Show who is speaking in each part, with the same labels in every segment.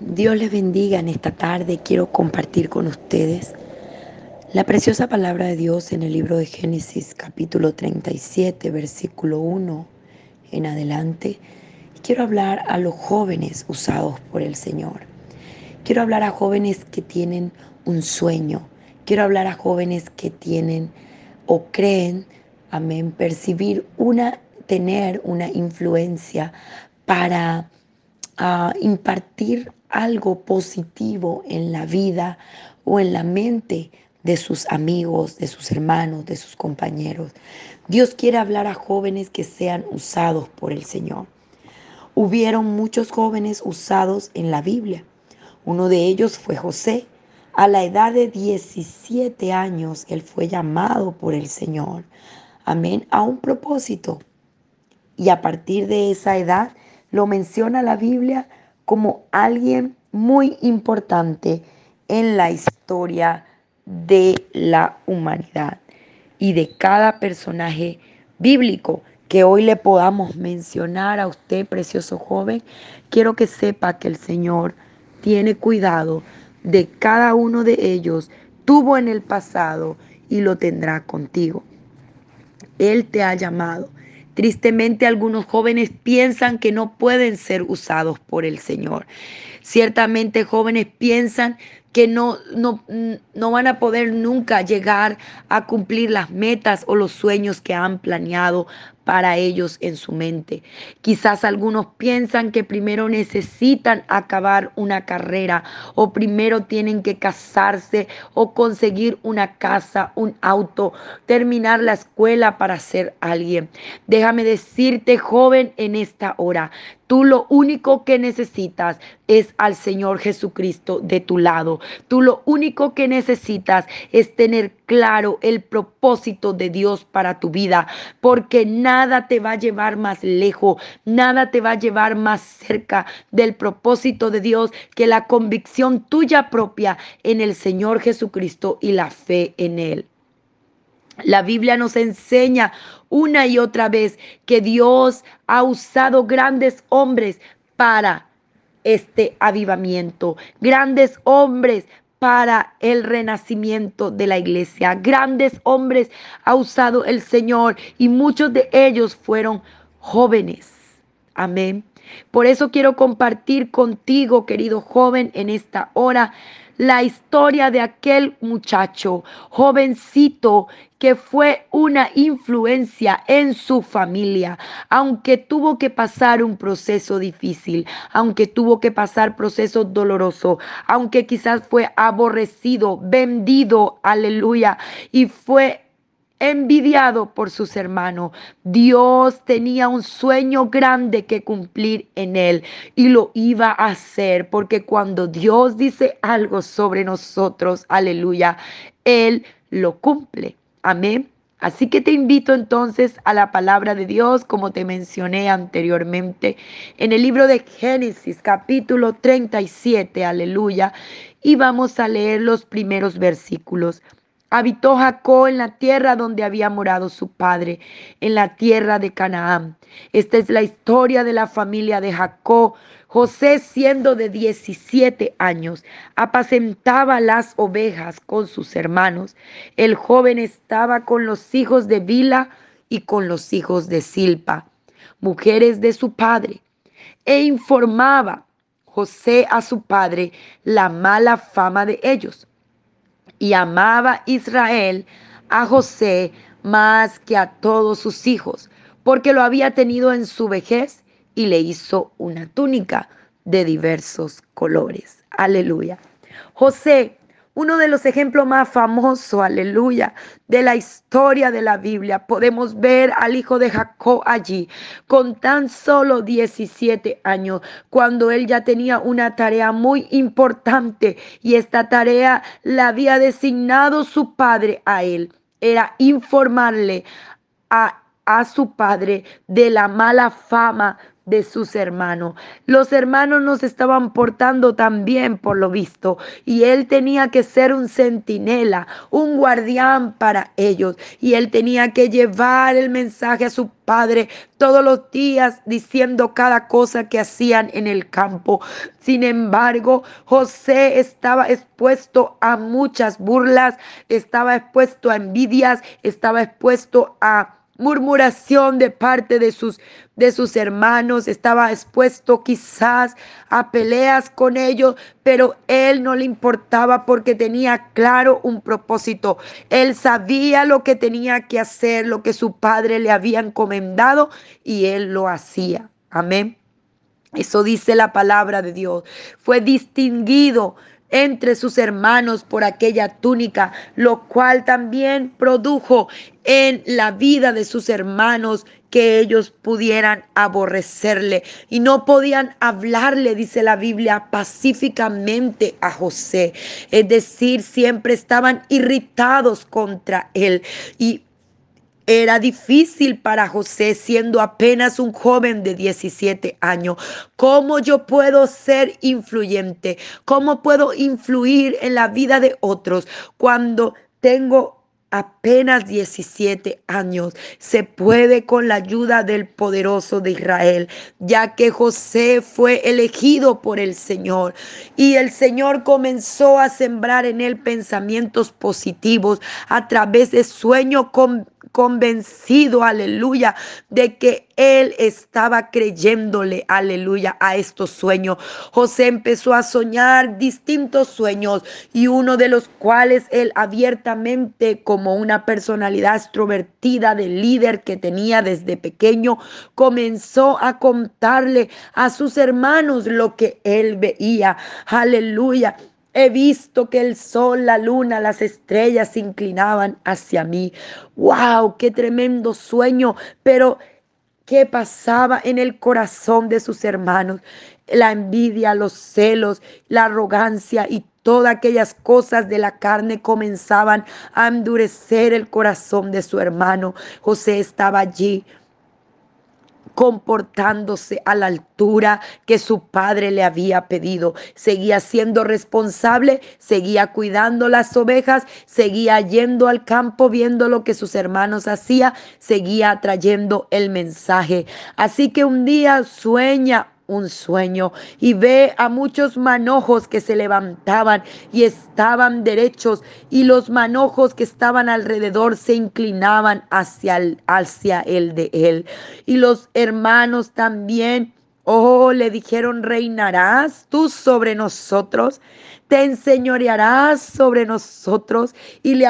Speaker 1: Dios les bendiga en esta tarde. Quiero compartir con ustedes la preciosa palabra de Dios en el libro de Génesis capítulo 37, versículo 1 en adelante. Quiero hablar a los jóvenes usados por el Señor. Quiero hablar a jóvenes que tienen un sueño. Quiero hablar a jóvenes que tienen o creen, amén, percibir una, tener una influencia para uh, impartir algo positivo en la vida o en la mente de sus amigos, de sus hermanos, de sus compañeros. Dios quiere hablar a jóvenes que sean usados por el Señor. Hubieron muchos jóvenes usados en la Biblia. Uno de ellos fue José. A la edad de 17 años, él fue llamado por el Señor. Amén. A un propósito. Y a partir de esa edad, lo menciona la Biblia como alguien muy importante en la historia de la humanidad y de cada personaje bíblico que hoy le podamos mencionar a usted, precioso joven, quiero que sepa que el Señor tiene cuidado de cada uno de ellos, tuvo en el pasado y lo tendrá contigo. Él te ha llamado Tristemente algunos jóvenes piensan que no pueden ser usados por el Señor. Ciertamente jóvenes piensan que no, no, no, van a poder nunca llegar a cumplir las metas o los sueños que han planeado para ellos en su mente. Quizás algunos piensan que primero necesitan acabar una carrera o primero tienen que casarse o conseguir una casa, un auto, terminar la escuela para ser alguien. Déjame decirte, joven, en esta hora, Tú lo único que necesitas es al Señor Jesucristo de tu lado. Tú lo único que necesitas es tener claro el propósito de Dios para tu vida, porque nada te va a llevar más lejos, nada te va a llevar más cerca del propósito de Dios que la convicción tuya propia en el Señor Jesucristo y la fe en Él. La Biblia nos enseña una y otra vez que Dios ha usado grandes hombres para este avivamiento, grandes hombres para el renacimiento de la iglesia. Grandes hombres ha usado el Señor y muchos de ellos fueron jóvenes. Amén. Por eso quiero compartir contigo, querido joven, en esta hora la historia de aquel muchacho, jovencito, que fue una influencia en su familia, aunque tuvo que pasar un proceso difícil, aunque tuvo que pasar proceso doloroso, aunque quizás fue aborrecido, vendido, aleluya, y fue envidiado por sus hermanos. Dios tenía un sueño grande que cumplir en él y lo iba a hacer porque cuando Dios dice algo sobre nosotros, aleluya, Él lo cumple. Amén. Así que te invito entonces a la palabra de Dios, como te mencioné anteriormente, en el libro de Génesis capítulo 37, aleluya, y vamos a leer los primeros versículos. Habitó Jacob en la tierra donde había morado su padre, en la tierra de Canaán. Esta es la historia de la familia de Jacob. José, siendo de 17 años, apacentaba las ovejas con sus hermanos. El joven estaba con los hijos de Bila y con los hijos de Silpa, mujeres de su padre, e informaba José a su padre la mala fama de ellos y amaba Israel a José más que a todos sus hijos, porque lo había tenido en su vejez y le hizo una túnica de diversos colores. Aleluya. José uno de los ejemplos más famosos, aleluya, de la historia de la Biblia. Podemos ver al hijo de Jacob allí con tan solo 17 años, cuando él ya tenía una tarea muy importante y esta tarea la había designado su padre a él. Era informarle a, a su padre de la mala fama de sus hermanos. Los hermanos no se estaban portando tan bien por lo visto y él tenía que ser un centinela, un guardián para ellos y él tenía que llevar el mensaje a su padre todos los días diciendo cada cosa que hacían en el campo. Sin embargo, José estaba expuesto a muchas burlas, estaba expuesto a envidias, estaba expuesto a murmuración de parte de sus, de sus hermanos, estaba expuesto quizás a peleas con ellos, pero él no le importaba porque tenía claro un propósito. Él sabía lo que tenía que hacer, lo que su padre le había encomendado y él lo hacía. Amén. Eso dice la palabra de Dios. Fue distinguido entre sus hermanos por aquella túnica, lo cual también produjo en la vida de sus hermanos que ellos pudieran aborrecerle y no podían hablarle, dice la Biblia, pacíficamente a José. Es decir, siempre estaban irritados contra él y era difícil para José siendo apenas un joven de 17 años. ¿Cómo yo puedo ser influyente? ¿Cómo puedo influir en la vida de otros cuando tengo apenas 17 años, se puede con la ayuda del poderoso de Israel, ya que José fue elegido por el Señor y el Señor comenzó a sembrar en él pensamientos positivos a través de sueños con convencido, aleluya, de que él estaba creyéndole, aleluya, a estos sueños. José empezó a soñar distintos sueños y uno de los cuales él abiertamente, como una personalidad extrovertida de líder que tenía desde pequeño, comenzó a contarle a sus hermanos lo que él veía, aleluya. He visto que el sol, la luna, las estrellas se inclinaban hacia mí. ¡Wow! ¡Qué tremendo sueño! Pero, ¿qué pasaba en el corazón de sus hermanos? La envidia, los celos, la arrogancia y todas aquellas cosas de la carne comenzaban a endurecer el corazón de su hermano. José estaba allí comportándose a la altura que su padre le había pedido. Seguía siendo responsable, seguía cuidando las ovejas, seguía yendo al campo viendo lo que sus hermanos hacían, seguía trayendo el mensaje. Así que un día sueña un sueño y ve a muchos manojos que se levantaban y estaban derechos y los manojos que estaban alrededor se inclinaban hacia el, hacia de él. Y los hermanos también, oh, le dijeron, reinarás tú sobre nosotros te enseñorearás sobre nosotros y le,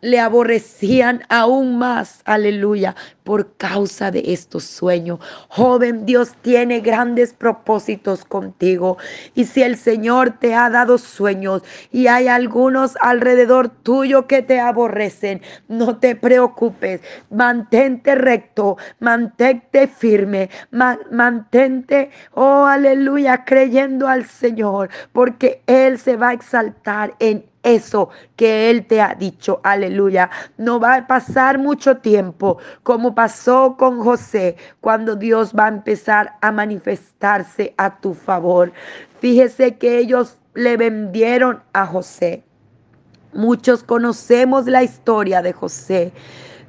Speaker 1: le aborrecían aún más, aleluya, por causa de estos sueños. Joven, Dios tiene grandes propósitos contigo. Y si el Señor te ha dado sueños y hay algunos alrededor tuyo que te aborrecen, no te preocupes. Mantente recto, mantente firme, mantente, oh aleluya, creyendo al Señor, porque Él va a exaltar en eso que Él te ha dicho. Aleluya. No va a pasar mucho tiempo como pasó con José cuando Dios va a empezar a manifestarse a tu favor. Fíjese que ellos le vendieron a José. Muchos conocemos la historia de José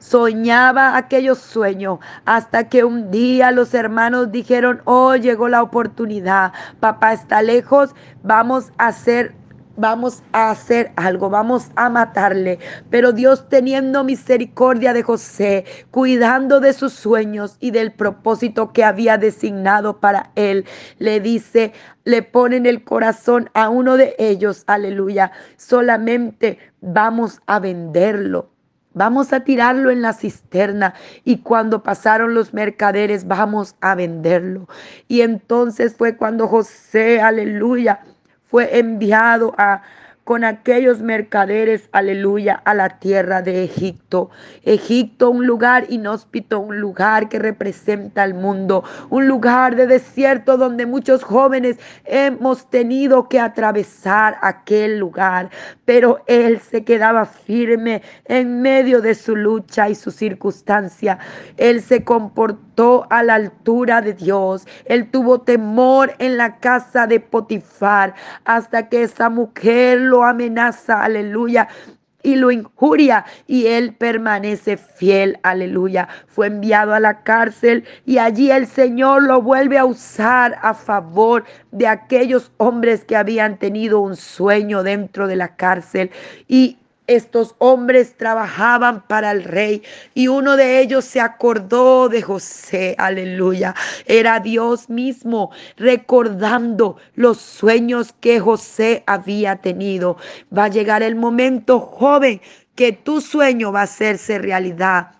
Speaker 1: soñaba aquellos sueños hasta que un día los hermanos dijeron, oh, llegó la oportunidad, papá está lejos, vamos a hacer vamos a hacer algo, vamos a matarle. Pero Dios teniendo misericordia de José, cuidando de sus sueños y del propósito que había designado para él, le dice, le pone en el corazón a uno de ellos, aleluya, solamente vamos a venderlo. Vamos a tirarlo en la cisterna y cuando pasaron los mercaderes vamos a venderlo. Y entonces fue cuando José, aleluya, fue enviado a con aquellos mercaderes, aleluya, a la tierra de Egipto. Egipto, un lugar inhóspito, un lugar que representa al mundo, un lugar de desierto donde muchos jóvenes hemos tenido que atravesar aquel lugar, pero él se quedaba firme en medio de su lucha y su circunstancia. Él se comportó a la altura de Dios. Él tuvo temor en la casa de Potifar hasta que esa mujer lo amenaza, aleluya, y lo injuria y él permanece fiel, aleluya. Fue enviado a la cárcel y allí el Señor lo vuelve a usar a favor de aquellos hombres que habían tenido un sueño dentro de la cárcel y estos hombres trabajaban para el rey y uno de ellos se acordó de José, aleluya. Era Dios mismo recordando los sueños que José había tenido. Va a llegar el momento, joven, que tu sueño va a hacerse realidad.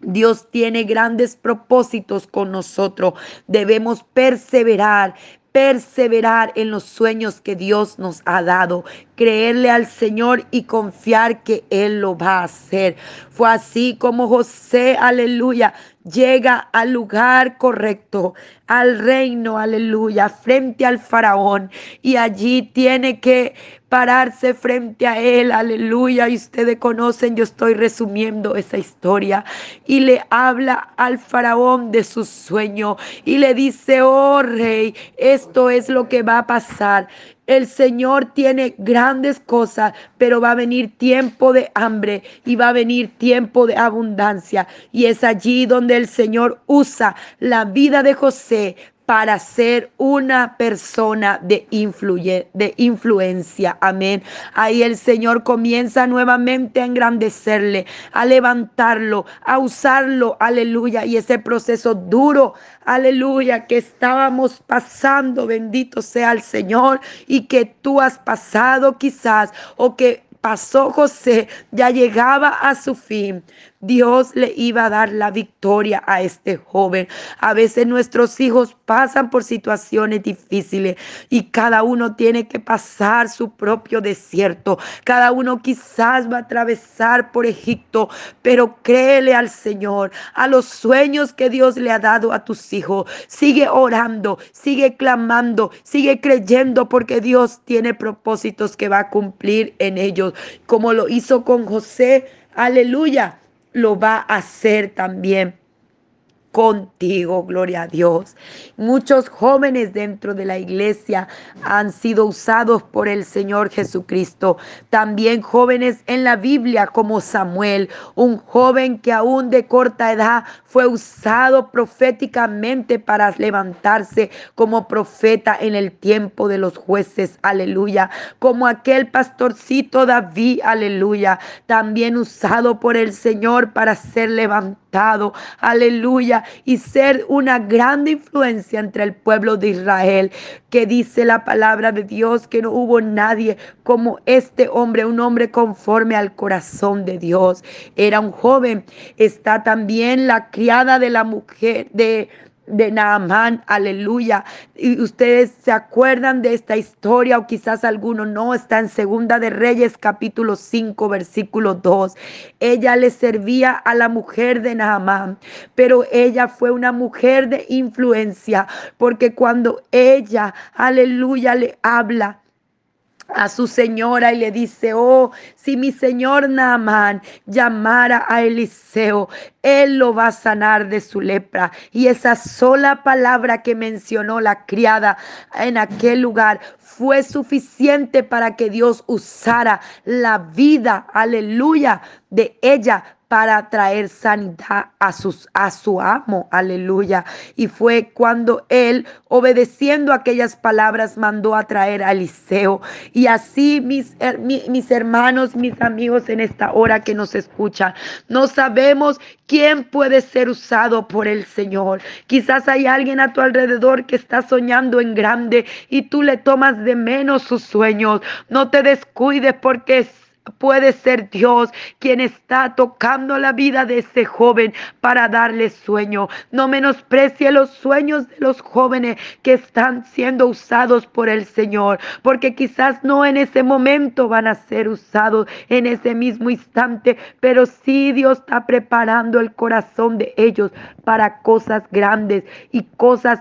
Speaker 1: Dios tiene grandes propósitos con nosotros. Debemos perseverar, perseverar en los sueños que Dios nos ha dado, creerle al Señor y confiar que Él lo va a hacer. Fue así como José, aleluya, llega al lugar correcto, al reino, aleluya, frente al faraón. Y allí tiene que pararse frente a él, aleluya. Y ustedes conocen, yo estoy resumiendo esa historia. Y le habla al faraón de su sueño y le dice, oh rey, esto es lo que va a pasar. El Señor tiene grandes cosas, pero va a venir tiempo de hambre y va a venir tiempo de abundancia. Y es allí donde el Señor usa la vida de José para ser una persona de, de influencia. Amén. Ahí el Señor comienza nuevamente a engrandecerle, a levantarlo, a usarlo. Aleluya. Y ese proceso duro, aleluya, que estábamos pasando, bendito sea el Señor, y que tú has pasado quizás, o que pasó José, ya llegaba a su fin. Dios le iba a dar la victoria a este joven. A veces nuestros hijos pasan por situaciones difíciles y cada uno tiene que pasar su propio desierto. Cada uno quizás va a atravesar por Egipto, pero créele al Señor, a los sueños que Dios le ha dado a tus hijos. Sigue orando, sigue clamando, sigue creyendo porque Dios tiene propósitos que va a cumplir en ellos, como lo hizo con José. Aleluya lo va a hacer también contigo, gloria a Dios. Muchos jóvenes dentro de la iglesia han sido usados por el Señor Jesucristo. También jóvenes en la Biblia como Samuel, un joven que aún de corta edad fue usado proféticamente para levantarse como profeta en el tiempo de los jueces, aleluya. Como aquel pastorcito David, aleluya. También usado por el Señor para ser levantado, aleluya y ser una grande influencia entre el pueblo de Israel, que dice la palabra de Dios que no hubo nadie como este hombre, un hombre conforme al corazón de Dios. Era un joven. Está también la criada de la mujer de de Naamán, aleluya. Y ustedes se acuerdan de esta historia o quizás alguno no, está en Segunda de Reyes capítulo 5 versículo 2. Ella le servía a la mujer de Naamán, pero ella fue una mujer de influencia, porque cuando ella, aleluya, le habla, a su señora y le dice, oh, si mi señor Naamán llamara a Eliseo, él lo va a sanar de su lepra. Y esa sola palabra que mencionó la criada en aquel lugar fue suficiente para que Dios usara la vida, aleluya, de ella para traer sanidad a, sus, a su amo. Aleluya. Y fue cuando él, obedeciendo aquellas palabras, mandó a traer a Eliseo. Y así mis, mis hermanos, mis amigos en esta hora que nos escuchan, no sabemos quién puede ser usado por el Señor. Quizás hay alguien a tu alrededor que está soñando en grande y tú le tomas de menos sus sueños. No te descuides porque Puede ser Dios quien está tocando la vida de ese joven para darle sueño. No menosprecie los sueños de los jóvenes que están siendo usados por el Señor, porque quizás no en ese momento van a ser usados en ese mismo instante, pero sí Dios está preparando el corazón de ellos para cosas grandes y cosas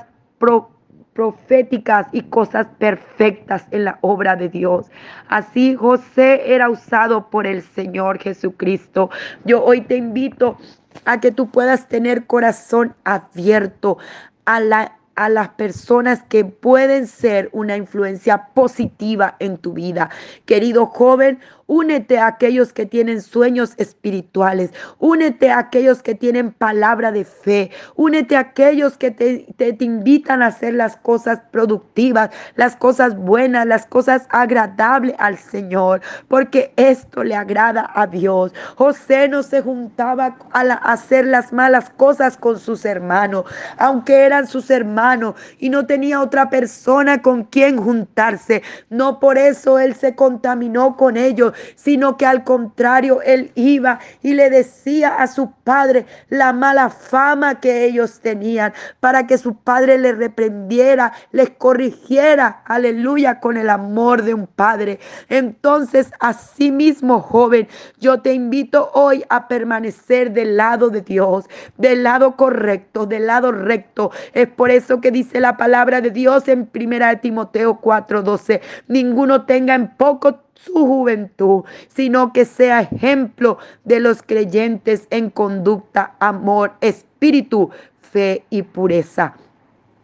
Speaker 1: proféticas y cosas perfectas en la obra de Dios. Así José era usado por el Señor Jesucristo. Yo hoy te invito a que tú puedas tener corazón abierto a la a las personas que pueden ser una influencia positiva en tu vida. Querido joven, Únete a aquellos que tienen sueños espirituales. Únete a aquellos que tienen palabra de fe. Únete a aquellos que te, te, invitan a hacer las cosas productivas, las cosas buenas, las cosas agradables al Señor. Porque esto le agrada a Dios. José no se juntaba a, a hacer las malas cosas con sus hermanos. Aunque eran sus hermanos y no tenía otra persona con quien juntarse. No por eso él se contaminó con ellos sino que al contrario, él iba y le decía a su padre la mala fama que ellos tenían, para que su padre les reprendiera, les corrigiera, aleluya, con el amor de un padre. Entonces, así mismo, joven, yo te invito hoy a permanecer del lado de Dios, del lado correcto, del lado recto. Es por eso que dice la palabra de Dios en 1 Timoteo 4:12, ninguno tenga en poco su juventud, sino que sea ejemplo de los creyentes en conducta, amor, espíritu, fe y pureza.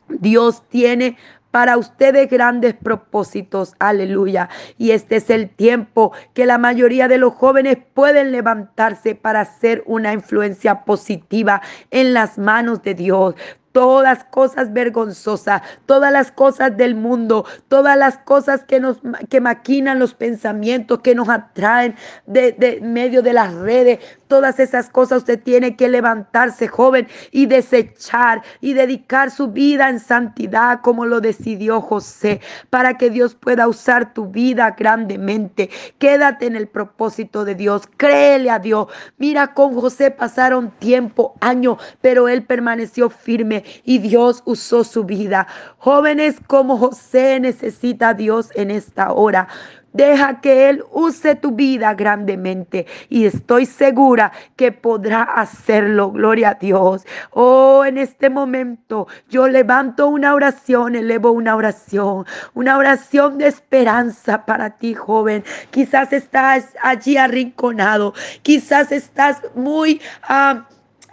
Speaker 1: Dios tiene para ustedes grandes propósitos. Aleluya. Y este es el tiempo que la mayoría de los jóvenes pueden levantarse para hacer una influencia positiva en las manos de Dios todas cosas vergonzosas, todas las cosas del mundo, todas las cosas que nos que maquinan los pensamientos, que nos atraen de, de medio de las redes, todas esas cosas usted tiene que levantarse joven y desechar y dedicar su vida en santidad como lo decidió José, para que Dios pueda usar tu vida grandemente. Quédate en el propósito de Dios, créele a Dios. Mira, con José pasaron tiempo, años, pero él permaneció firme y Dios usó su vida. Jóvenes como José necesita a Dios en esta hora. Deja que Él use tu vida grandemente y estoy segura que podrá hacerlo. Gloria a Dios. Oh, en este momento yo levanto una oración, elevo una oración, una oración de esperanza para ti, joven. Quizás estás allí arrinconado, quizás estás muy... Uh,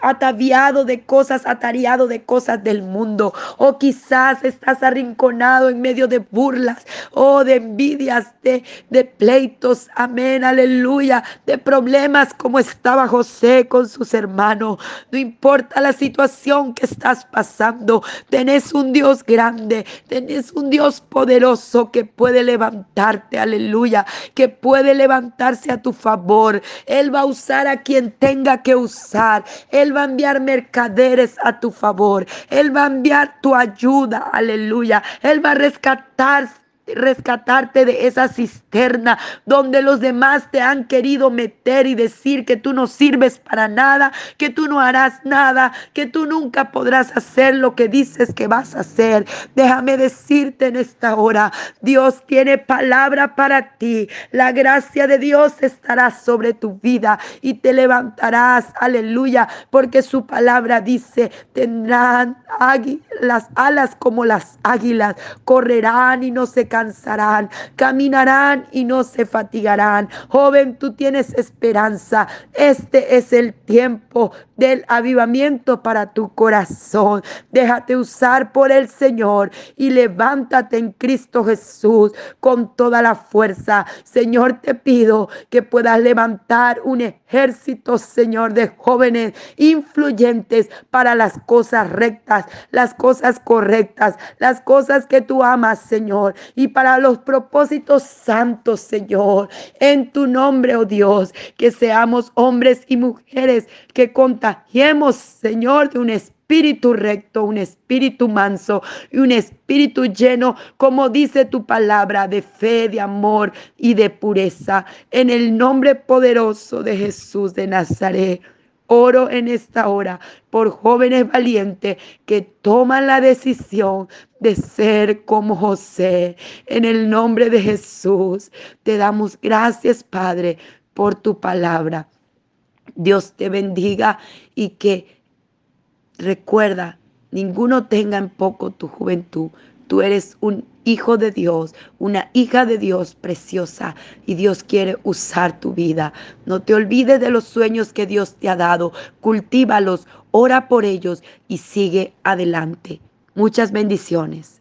Speaker 1: ataviado de cosas, atareado de cosas del mundo. O quizás estás arrinconado en medio de burlas o de envidias, de, de pleitos. Amén, aleluya. De problemas como estaba José con sus hermanos. No importa la situación que estás pasando. Tenés un Dios grande. Tenés un Dios poderoso que puede levantarte. Aleluya. Que puede levantarse a tu favor. Él va a usar a quien tenga que usar. Él va a enviar mercaderes a tu favor. Él va a enviar tu ayuda. Aleluya. Él va a rescatar rescatarte de esa cisterna donde los demás te han querido meter y decir que tú no sirves para nada, que tú no harás nada, que tú nunca podrás hacer lo que dices que vas a hacer. Déjame decirte en esta hora, Dios tiene palabra para ti. La gracia de Dios estará sobre tu vida y te levantarás, aleluya, porque su palabra dice, tendrán las alas como las águilas, correrán y no se cansarán, caminarán y no se fatigarán. Joven, tú tienes esperanza. Este es el tiempo del avivamiento para tu corazón. Déjate usar por el Señor y levántate en Cristo Jesús con toda la fuerza. Señor, te pido que puedas levantar un ejército, Señor, de jóvenes influyentes para las cosas rectas, las cosas correctas, las cosas que tú amas, Señor. Para los propósitos santos, Señor. En tu nombre, oh Dios, que seamos hombres y mujeres que contagiemos, Señor, de un espíritu recto, un espíritu manso y un espíritu lleno, como dice tu palabra, de fe, de amor y de pureza. En el nombre poderoso de Jesús de Nazaret. Oro en esta hora por jóvenes valientes que toman la decisión de ser como José. En el nombre de Jesús, te damos gracias, Padre, por tu palabra. Dios te bendiga y que recuerda, ninguno tenga en poco tu juventud. Tú eres un hijo de Dios, una hija de Dios preciosa y Dios quiere usar tu vida. No te olvides de los sueños que Dios te ha dado, cultívalos, ora por ellos y sigue adelante. Muchas bendiciones.